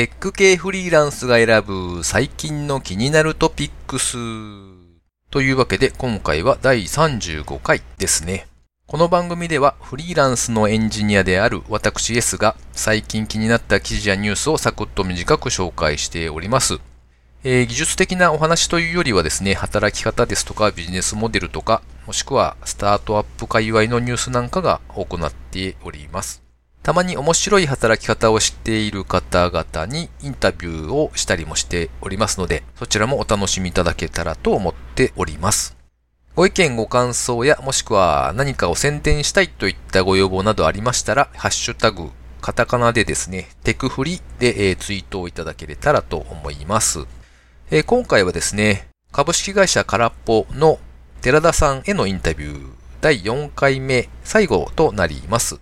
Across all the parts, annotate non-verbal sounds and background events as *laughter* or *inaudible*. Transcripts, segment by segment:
テック系フリーランスが選ぶ最近の気になるトピックス。というわけで今回は第35回ですね。この番組ではフリーランスのエンジニアである私 S が最近気になった記事やニュースをサクッと短く紹介しております。えー、技術的なお話というよりはですね、働き方ですとかビジネスモデルとか、もしくはスタートアップ界隈のニュースなんかが多くなっております。たまに面白い働き方をしている方々にインタビューをしたりもしておりますので、そちらもお楽しみいただけたらと思っております。ご意見ご感想やもしくは何かを宣伝したいといったご要望などありましたら、ハッシュタグ、カタカナでですね、テクフリで、えツイートをいただけれたらと思います。え今回はですね、株式会社空っぽの寺田さんへのインタビュー第4回目最後となります。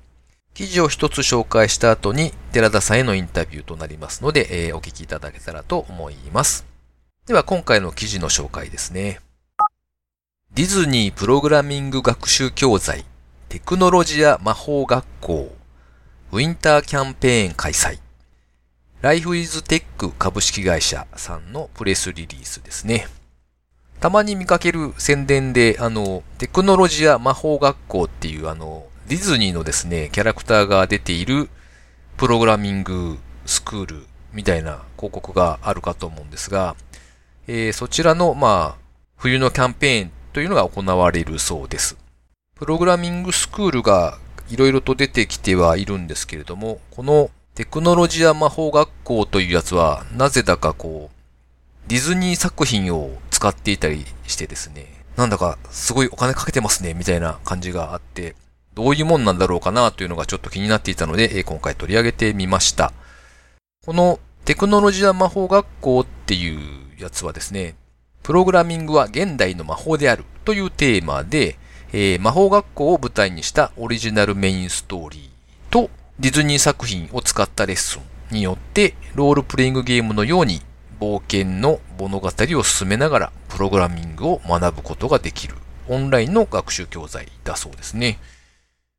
記事を一つ紹介した後に寺田さんへのインタビューとなりますので、えー、お聞きいただけたらと思います。では今回の記事の紹介ですね。ディズニープログラミング学習教材テクノロジア魔法学校ウィンターキャンペーン開催ライフイズテック株式会社さんのプレスリリースですね。たまに見かける宣伝で、あの、テクノロジア魔法学校っていうあの、ディズニーのですね、キャラクターが出ているプログラミングスクールみたいな広告があるかと思うんですが、えー、そちらの、まあ、冬のキャンペーンというのが行われるそうです。プログラミングスクールがいろいろと出てきてはいるんですけれども、このテクノロジア魔法学校というやつは、なぜだかこう、ディズニー作品を使っていたりしてですね、なんだかすごいお金かけてますね、みたいな感じがあって、どういうもんなんだろうかなというのがちょっと気になっていたので、今回取り上げてみました。このテクノロジア魔法学校っていうやつはですね、プログラミングは現代の魔法であるというテーマで、えー、魔法学校を舞台にしたオリジナルメインストーリーとディズニー作品を使ったレッスンによってロールプレイングゲームのように冒険の物語を進めながらプログラミングを学ぶことができるオンラインの学習教材だそうですね。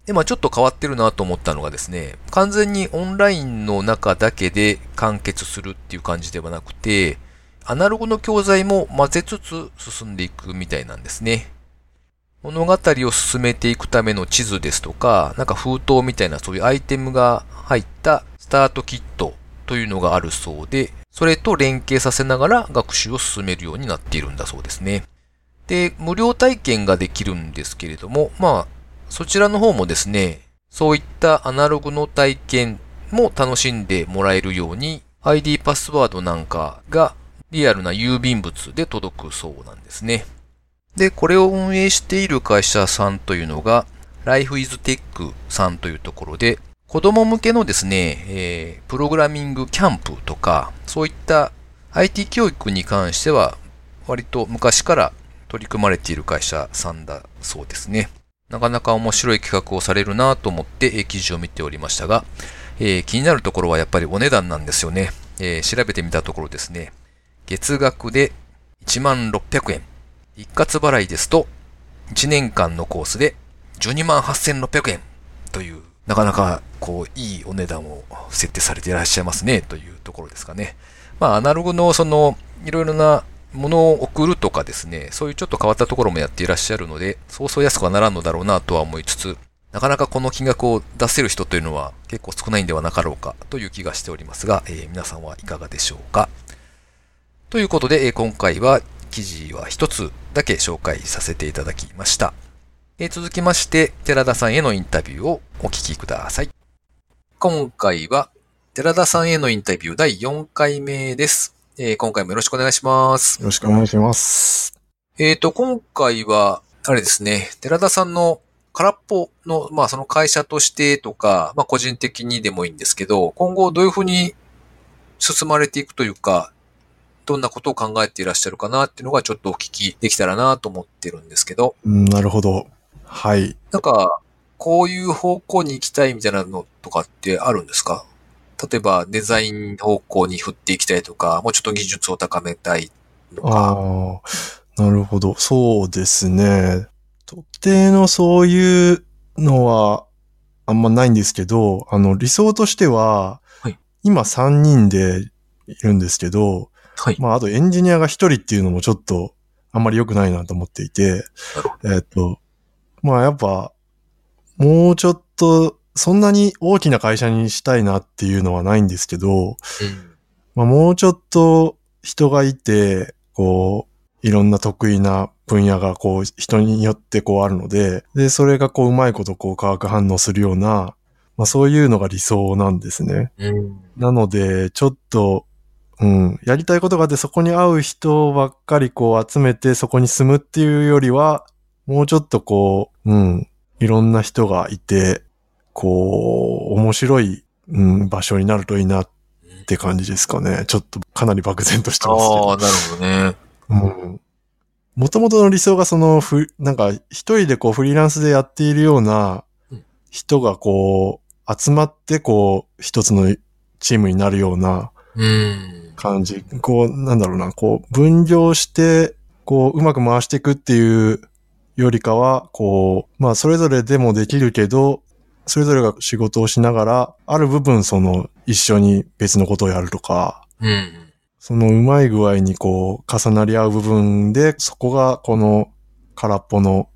で、まあちょっと変わってるなと思ったのがですね、完全にオンラインの中だけで完結するっていう感じではなくて、アナログの教材も混ぜつつ進んでいくみたいなんですね。物語を進めていくための地図ですとか、なんか封筒みたいなそういうアイテムが入ったスタートキットというのがあるそうで、それと連携させながら学習を進めるようになっているんだそうですね。で、無料体験ができるんですけれども、まあ、そちらの方もですね、そういったアナログの体験も楽しんでもらえるように、ID パスワードなんかがリアルな郵便物で届くそうなんですね。で、これを運営している会社さんというのが、Life is Tech さんというところで、子供向けのですね、えー、プログラミングキャンプとか、そういった IT 教育に関しては、割と昔から取り組まれている会社さんだそうですね。なかなか面白い企画をされるなと思って記事を見ておりましたが、えー、気になるところはやっぱりお値段なんですよね。えー、調べてみたところですね、月額で1万600円。一括払いですと、1年間のコースで12万8600円という、なかなかこう、いいお値段を設定されていらっしゃいますね、というところですかね。まあ、アナログのその、いろいろな物を送るとかですね、そういうちょっと変わったところもやっていらっしゃるので、そうそう安くはならんのだろうなとは思いつつ、なかなかこの金額を出せる人というのは結構少ないんではなかろうかという気がしておりますが、えー、皆さんはいかがでしょうか。ということで、え、今回は記事は一つだけ紹介させていただきました。えー、続きまして、寺田さんへのインタビューをお聞きください。今回は、寺田さんへのインタビュー第4回目です。えー、今回もよろしくお願いします。よろしくお願いします。えっ、ー、と、今回は、あれですね、寺田さんの空っぽの、まあその会社としてとか、まあ個人的にでもいいんですけど、今後どういうふうに進まれていくというか、どんなことを考えていらっしゃるかなっていうのがちょっとお聞きできたらなと思ってるんですけど。うん、なるほど。はい。なんか、こういう方向に行きたいみたいなのとかってあるんですか？例えばデザイン方向に振っていきたいとか、もうちょっと技術を高めたいとか。ああ、なるほど。そうですね。特定のそういうのはあんまないんですけど、あの、理想としては、はい、今3人でいるんですけど、はい。まあ、あとエンジニアが1人っていうのもちょっとあんまり良くないなと思っていて、えっと、まあやっぱ、もうちょっと、そんなに大きな会社にしたいなっていうのはないんですけど、うん。まあもうちょっと人がいて、こう、いろんな得意な分野がこう人によってこうあるので、で、それがこううまいことこう化学反応するような、まあそういうのが理想なんですね。うん。なので、ちょっと、うん、やりたいことがあってそこに合う人ばっかりこう集めてそこに住むっていうよりは、もうちょっとこう、うん、いろんな人がいて、こう、面白い、うん、場所になるといいなって感じですかね。ちょっとかなり漠然としてますけどああ、なるほどね。うん。もともとの理想がその、ふ、なんか一人でこうフリーランスでやっているような人がこう、集まってこう、一つのチームになるようなうん。感じ。こう、なんだろうな、こう、分業して、こう、うまく回していくっていうよりかは、こう、まあ、それぞれでもできるけど、それぞれが仕事をしながら、ある部分その、一緒に別のことをやるとか、うん。そのうまい具合にこう重なり合う部分で、そこがこの空っぽの、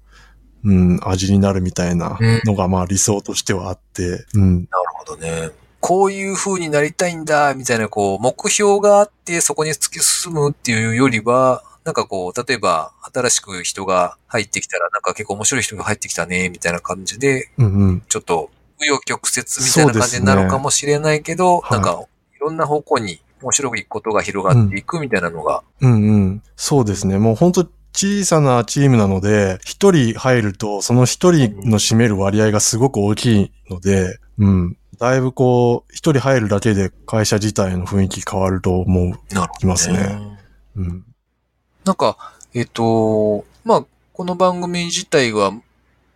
うん、味になるみたいなのがまあ理想としてはあって、うん。なるほどね。こういう風になりたいんだ、みたいな、こう、目標があって、そこに突き進むっていうよりは、なんかこう、例えば、新しく人が入ってきたら、なんか結構面白い人が入ってきたね、みたいな感じで、うんうん。ちょっと、紆余曲折みたいな感じになるかもしれないけど、そうですねなんか、いろんな方向に面白くいくことが広がっていくみたいなのが、うんうん。そうですね。もう本当小さなチームなので、一人入ると、その一人の占める割合がすごく大きいので、うん。だいぶこう、一人入るだけで会社自体の雰囲気変わると思う。なるほど、いますね。うん。なんか、えっ、と、まあ、この番組自体は、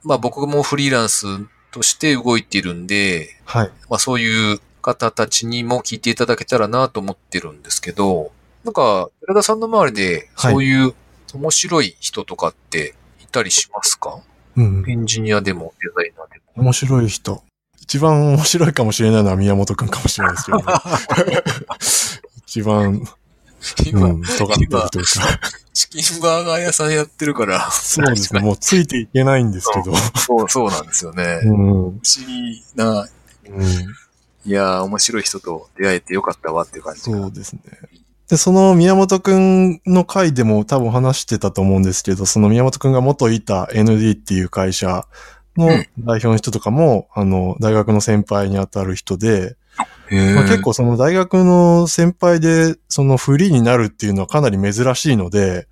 まあ僕もフリーランスとして動いているんで、はい。まあそういう方たちにも聞いていただけたらなと思ってるんですけど、なんか、寺田さんの周りで、はいそういう面白い人とかっていたりしますか、うんうん。エンジニアでもデザイナーでも。面白い人。一番面白いかもしれないのは宮本くんかもしれないですけど、ね、*laughs* 一番、今、うん、とか。チキンバーガー屋さんやってるから、そうですね。もうついていけないんですけど。そう、そうなんですよね。不うん。うん。思議な、いやー、面白い人と出会えてよかったわっていう感じが。そうですね。で、その宮本くんの回でも多分話してたと思うんですけど、その宮本くんが元いた ND っていう会社のうん代表の人とかも、あの、大学の先輩に当たる人で、まあ、結構その大学の先輩で、そのフリーになるっていうのはかなり珍しいので、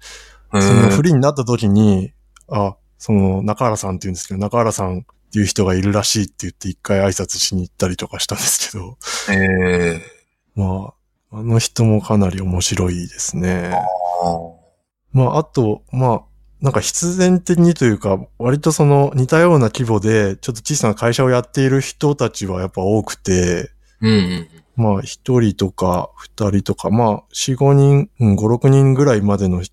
そのフリーになった時に、あ、その中原さんって言うんですけど、中原さんっていう人がいるらしいって言って一回挨拶しに行ったりとかしたんですけど、えまあ、あの人もかなり面白いですね。ー、まあ、あと、まあ、なんか必然的にというか、割とその似たような規模で、ちょっと小さな会社をやっている人たちはやっぱ多くて、うんうん。まあ、一人とか二人とか、まあ、四五人、うん、五六人ぐらいまでの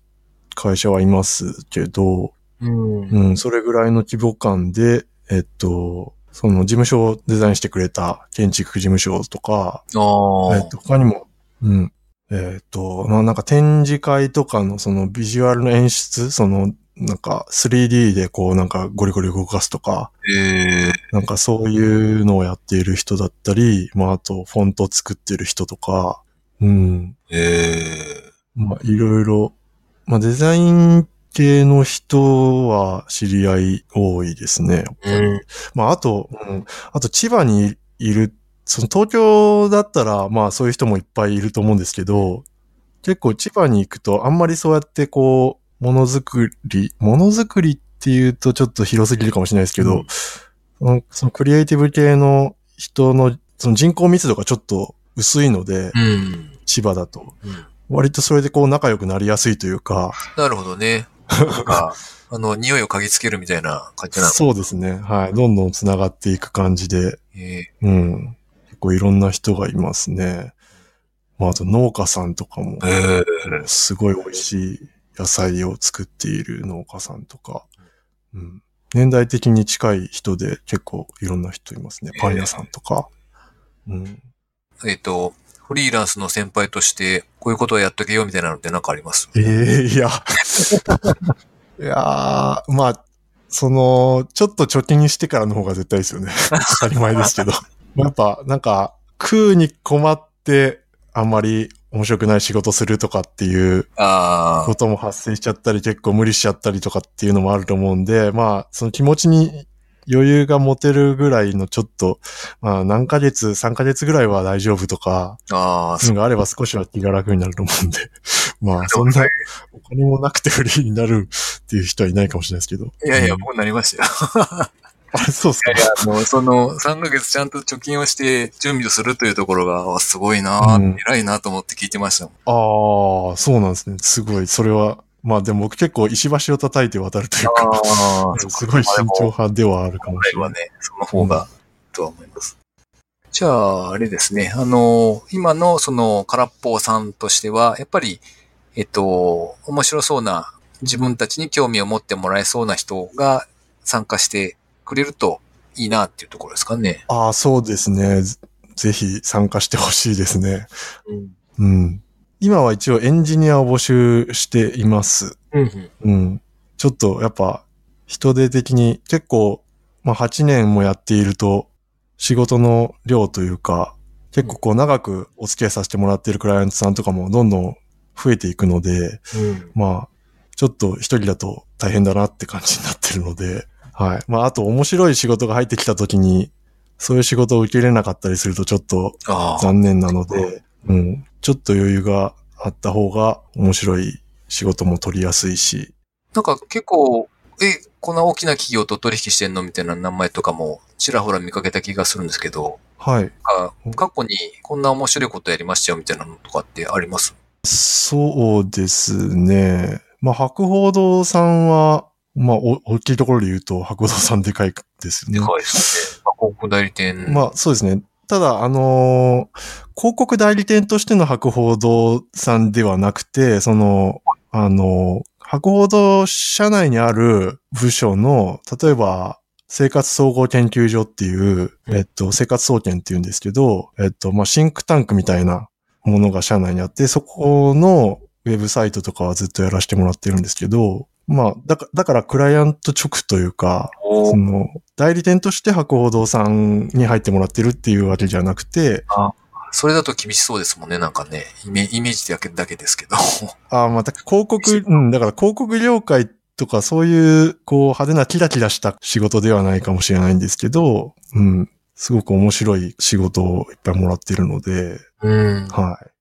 会社はいますけど、うん。うん、それぐらいの規模感で、えっと、その事務所をデザインしてくれた建築事務所とか、ああ。えっと、他にも、うん。えっと、まあなんか展示会とかのそのビジュアルの演出、その、なんか 3D でこうなんかゴリゴリ動かすとか、えー、なんかそういうのをやっている人だったり、まああとフォント作ってる人とか、うん。えまあいろいろ、まあデザイン系の人は知り合い多いですね。うん。まあ、あと、うん、あと千葉にいる、その東京だったら、まあそういう人もいっぱいいると思うんですけど、結構千葉に行くとあんまりそうやってこう、ものづくり、ものづくりっていうとちょっと広すぎるかもしれないですけど、うんそのクリエイティブ系の人のその人口密度がちょっと薄いので、うん。千葉だと。うん割とそれでこう仲良くなりやすいというか、なるほどね。なんか、*laughs* あの、匂いを嗅ぎつけるみたいな感じなの？そうですね。はい。どんどん繋がっていく感じで、えうん。結構いろんな人がいますね。まあ、あと農家さんとかもー、、えー、すごい美味しい野菜を作っている農家さんとか、うん。年代的に近い人で結構いろんな人いますね。パン屋さんとか。うん。えっ、と、フリーランスの先輩として、こういうことはやっとけよみたいなのってなんかあります？ええいや。いやー、まあ、その、ちょっと貯金してからの方が絶対ですよね。*laughs* 当たり前ですけど。やっぱ、なんか、食うに困って、あんまり面白くない仕事するとかっていうあことも発生しちゃったり、結構無理しちゃったりとかっていうのもあると思うんで、まあ、その気持ちに余裕が持てるぐらいのちょっと、まあ、何ヶ月、3ヶ月ぐらいは大丈夫とか、あ、そういうのがあれば少しは気が楽になると思うんで、*laughs* まあ、そんなお金もなくてフリーになるっていう人はいないかもしれないですけど。いやいや、うん僕なりましたよ。あれ、そうっすかいやいや、あの、その、3ヶ月ちゃんと貯金をして準備をするというところが、あすごいな、うん偉いなと思って聞いてましたもん。ああ、そうなんですね。すごい。それは、まあでも僕結構石橋を叩いて渡るというか、あ *laughs* すごい慎重派ではあるかもしれない。はね、その方が、とは思います。じゃあ、あれですね。あの、今のその空っぽさんとしては、やっぱり、えっと、面白そうな、自分たちに興味を持ってもらえそうな人が参加してくれるといいなっていうところですかね。ああ、そうですね。ぜぜひ参加してほしいですね。うん。今は一応エンジニアを募集しています。うん。うん。ちょっとやっぱ人手的に結構、まあ8年もやっていると仕事の量というか、結構こう長くお付き合いさせてもらっているクライアントさんとかもどんどん増えていくので、うん。まあ、ちょっと一人だと大変だなって感じになってるので、はい。まあ、あと面白い仕事が入ってきた時に、そういう仕事を受け入れなかったりするとちょっと。残念なので、うん。ちょっと余裕があった方が面白い仕事も取りやすいし、なんか結構、え、こんな大きな企業と取引してんのみたいな名前とかもちらほら見かけた気がするんですけど、はい。あ過去にこんな面白いことやりましたよみたいなのとかってあります？そうですね。まあ、博報堂さんは、まあ、お大きいところで言うと、博報堂さんでかいですよね。でかいですね。まあ、広告代理店。まあそうですね。ただ、あのー広告代理店としての博報堂さんではなくて、その、あのー博報堂社内にある部署の、例えば、生活総合研究所っていう、うんえっと、生活総研っていうんですけど、えっと、まあ、シンクタンクみたいなものが社内にあって、そこのウェブサイトとかはずっとやらせてもらってるんですけど、まあ、だかだからクライアント直というか、おその、代理店として博報堂さんに入ってもらってるっていうわけじゃなくて、それだと厳しそうですもんね、なんかね。イメイメージだけだけですけど。*laughs* ああ、また広告、うん、だから広告業界とかそういう、こう、派手なキラキラした仕事ではないかもしれないんですけど、うん、すごく面白い仕事をいっぱいもらってるので、うん。はい。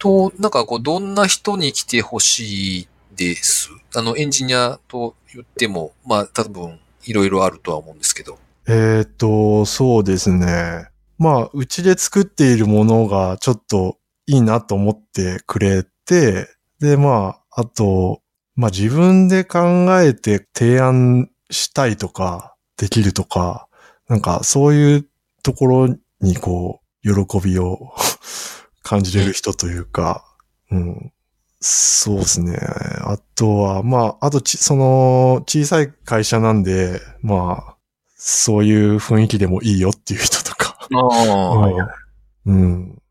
と、なんかこう、どんな人に来てほしいです。あの、エンジニアと言っても、まあ、多分、いろいろあるとは思うんですけど。えっ、と、そうですね。まあ、うちで作っているものがちょっといいなと思ってくれて、で、まあ、あと、まあ自分で考えて提案したいとか、できるとか、なんかそういうところにこう、喜びを *laughs* 感じれる人というか、うん。そうですね。あとは、まあ、あとち、その、小さい会社なんで、まあ、そういう雰囲気でもいいよっていう人とか。ああうん。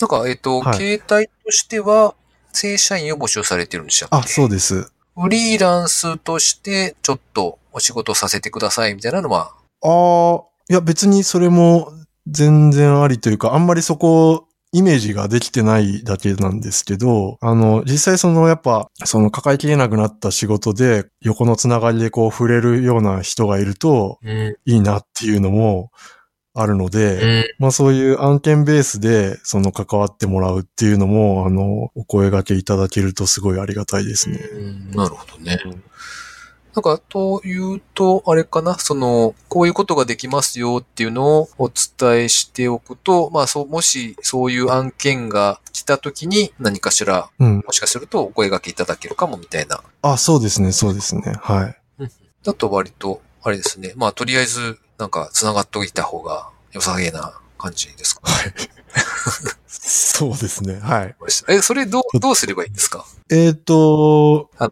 なんか、えっ、と、はい携帯としては、正社員を募集されてるんでしたっけ？あ、そうです。フリーランスとして、ちょっとお仕事させてくださいみたいなのは、ああ、いや別にそれも全然ありというか、あんまりそこ、イメージができてないだけなんですけど、あの、実際そのやっぱ、その抱えきれなくなった仕事で、横のつながりでこう触れるような人がいると、うん。いいなっていうのもあるので、うん。まあそういう案件ベースで、その関わってもらうっていうのも、あの、お声掛けいただけるとすごいありがたいですね。うんなるほどねうん。なんか、というと、あれかな、その、こういうことができますよっていうのをお伝えしておくと、まあ、そう、もしそういう案件が来た時に何かしら、うん。もしかするとお声掛けいただけるかもみたいな。あ、そうですね、そうですね。はい。だと割と、あれですね。まあ、とりあえず、なんか、繋がっておいた方が良さげな感じですか。はい。そうですね。はい。え、それどう、どうすればいいんですか？えっ、と、正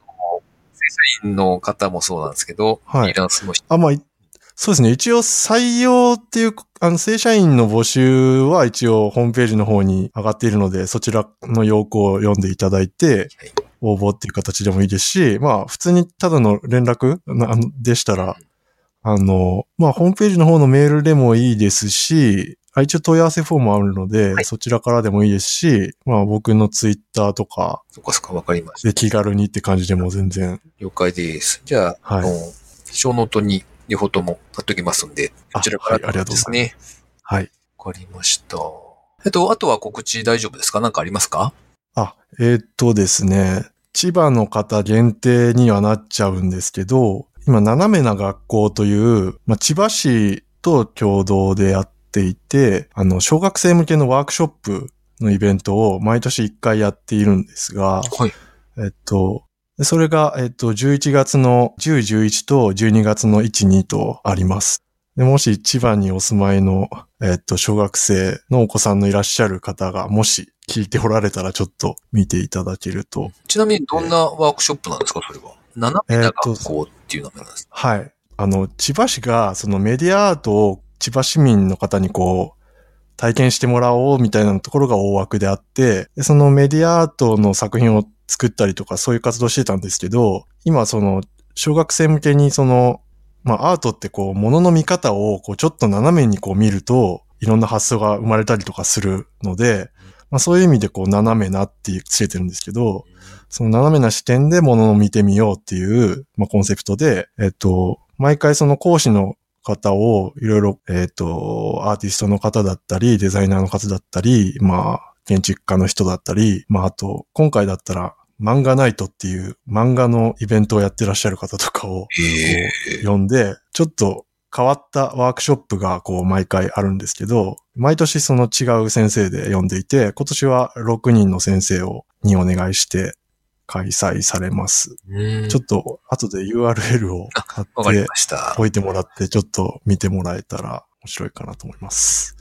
社員の方もそうなんですけど、はいフリーランスの人。あ、まあ、いそうですね。一応採用っていう、あの、正社員の募集は一応ホームページの方に上がっているので、そちらの要項を読んでいただいて、応募っていう形でもいいですし、まあ、普通にただの連絡でしたら、あの、まあ、ホームページの方のメールでもいいですし、あ一応問い合わせフォームあるので、はいそちらからでもいいですし、まあ、僕のツイッターとかそっかそっか、わかりました。で気軽にって感じでも全然。了解です。じゃあ、はいあの、ショーノートに両方とも貼っときますんで、こちらからはいありがとうございますですね。はい。わかりました。えっと、あとは告知大丈夫ですか？なんかありますか？あ、えーっとですね、千葉の方限定にはなっちゃうんですけど、今、斜めな学校という、まあ、千葉市と共同でやっていて、あの、小学生向けのワークショップのイベントを毎年1回やっているんですが、はい。えっと、でそれが、えっと、11月の10、11と12月の1、2とあります。でもし千葉にお住まいの、えっと、小学生のお子さんのいらっしゃる方が、もし聞いておられたらちょっと見ていただけると。ちなみにどんなワークショップなんですかそれは？斜めなえっと学校っていう名前なんです。はい。あの、千葉市が、そのメディアアートを千葉市民の方にこう、体験してもらおうみたいなところが大枠であって、そのメディアアートの作品を作ったりとかそういう活動してたんですけど、今その、小学生向けにその、まあアートってこう、物の見方をこう、ちょっと斜めにこう見ると、いろんな発想が生まれたりとかするので、まあそういう意味でこう、斜めなってつけてるんですけど、その斜めな視点で物を見てみようっていう、まあ、コンセプトで、えっと、毎回その講師の方をいろいろ、えっと、アーティストの方だったり、デザイナーの方だったり、まあ、建築家の人だったり、まあ、あと、今回だったら、漫画ナイトっていう漫画のイベントをやってらっしゃる方とかを。呼んで、ちょっと変わったワークショップがこう毎回あるんですけど、毎年その違う先生で呼んでいて、今年は6人の先生を、にお願いして開催されます。うんちょっと後で URL を買わかりって。置いてもらって、ちょっと見てもらえたら面白いかなと思います。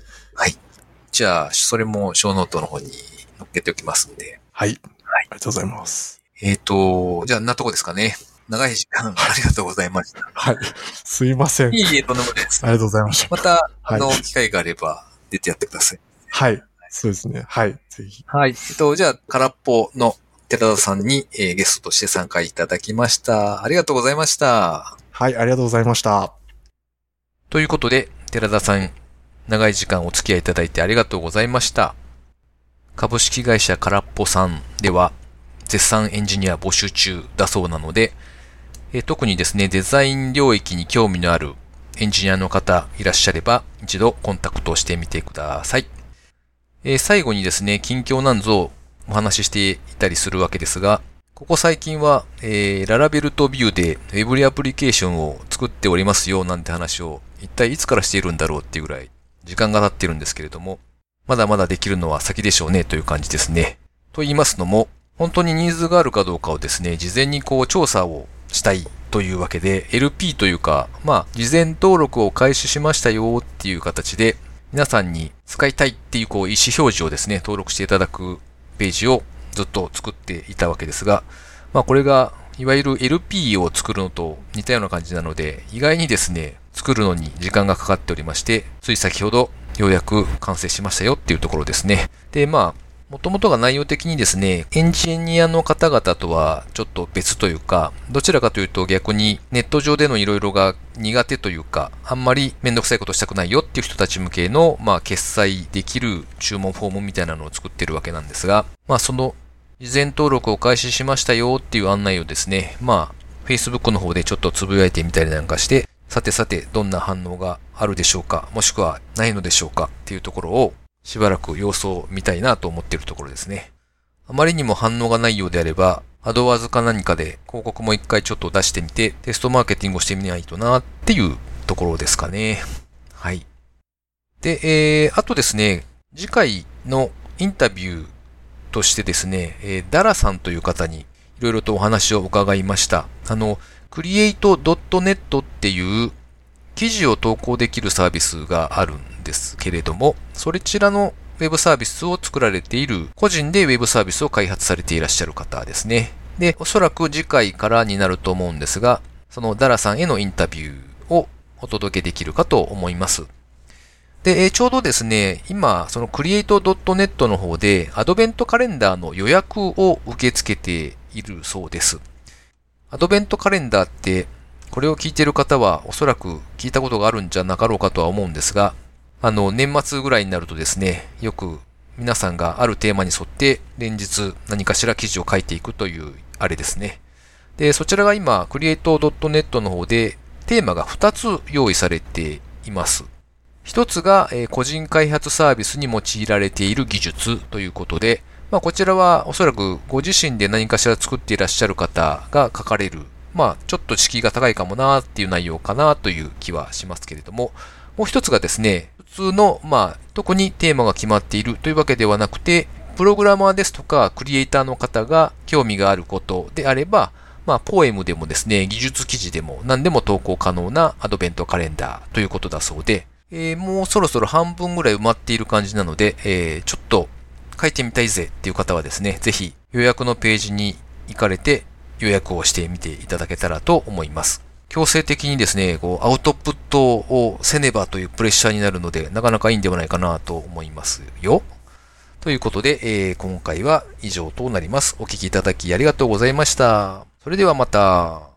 じゃあ、それも小ノートの方に載っけておきますんで。はい。ありがとうございます。えっ、と、じゃあ、んなとこですかね。長い時間ありがとうございました。はい。すいません。いいえ、とんでもないです。ありがとうございました。また、あの、はい機会があれば出てやってください。はい。そうですね。はい。ぜひ。はい。えっと、じゃあ、空っぽの寺田さんに、えーゲストとして参加いただきました。ありがとうございました。はい。ありがとうございました。ということで、寺田さん、長い時間お付き合いいただいてありがとうございました。株式会社空っぽさんでは、絶賛エンジニア募集中だそうなので、えー特にですね、デザイン領域に興味のあるエンジニアの方いらっしゃれば、一度コンタクトしてみてください。えー最後にですね、近況なんぞをお話ししていたりするわけですが、ここ最近は、えーララベルとビューで Web アプリケーションを作っておりますよなんて話を一体いつからしているんだろうっていうぐらい時間が経ってるんですけれども、まだまだできるのは先でしょうねという感じですね。と言いますのも、本当にニーズがあるかどうかをですね、事前にこう調査をしたいというわけで、LP というか、まあ、事前登録を開始しましたよっていう形で、皆さんに使いたいっていうこう意思表示をですね、登録していただくページをずっと作っていたわけですが、まあこれが、いわゆる LP を作るのと似たような感じなので、意外にですね、作るのに時間がかかっておりまして、つい先ほどようやく完成しましたよっていうところですね。で、まあ、もともとが内容的にですね、エンジニアの方々とはちょっと別というか、どちらかというと逆にネット上でのいろいろが苦手というか、あんまりめんどくさいことしたくないよっていう人たち向けの、まあ、決済できる注文フォームみたいなのを作ってるわけなんですが、まあ、その事前登録を開始しましたよっていう案内をですね、まあ、Facebook の方でちょっとつぶやいてみたりなんかして、さてさてどんな反応があるでしょうか、もしくはないのでしょうかっていうところをしばらく様子を見たいなと思っているところですね。あまりにも反応がないようであれば、アドワーズか何かで広告も一回ちょっと出してみて、テストマーケティングをしてみないとなっていうところですかね。はい。で、えー、あとですね、次回のインタビューとしてですね、えーダラさんという方にいろいろとお話を伺いました。あの、create.net っていう記事を投稿できるサービスがあるんですけれども、それちらのウェブサービスを作られている、個人でウェブサービスを開発されていらっしゃる方ですね。で、おそらく次回からになると思うんですが、そのダラさんへのインタビューをお届けできるかと思います。で、えーちょうどですね、今、その create.net の方でアドベントカレンダーの予約を受け付けているそうです。アドベントカレンダーって、これを聞いている方はおそらく聞いたことがあるんじゃなかろうかとは思うんですが、あの、年末ぐらいになるとですね、よく皆さんがあるテーマに沿って連日何かしら記事を書いていくというあれですね。で、そちらが今、create.net の方でテーマが2つ用意されています。一つが、え個人開発サービスに用いられている技術ということで、まあ、こちらはおそらくご自身で何かしら作っていらっしゃる方が書かれる、まあ、ちょっと敷居が高いかもなっていう内容かなという気はしますけれども、もう一つがですね、普通の、まあ、特にテーマが決まっているというわけではなくて、プログラマーですとか、クリエイターの方が興味があることであれば、まあ、ポエムでもですね、技術記事でも何でも投稿可能なアドベントカレンダーということだそうで、えーもうそろそろ半分ぐらい埋まっている感じなので、えーちょっと書いてみたいぜっていう方はですね、ぜひ予約のページに行かれて予約をしてみていただけたらと思います。強制的にですね、こうアウトプットをせねばというプレッシャーになるので、なかなかいいんではないかなと思いますよ。ということで、えー今回は以上となります。お聴きいただきありがとうございました。それではまた。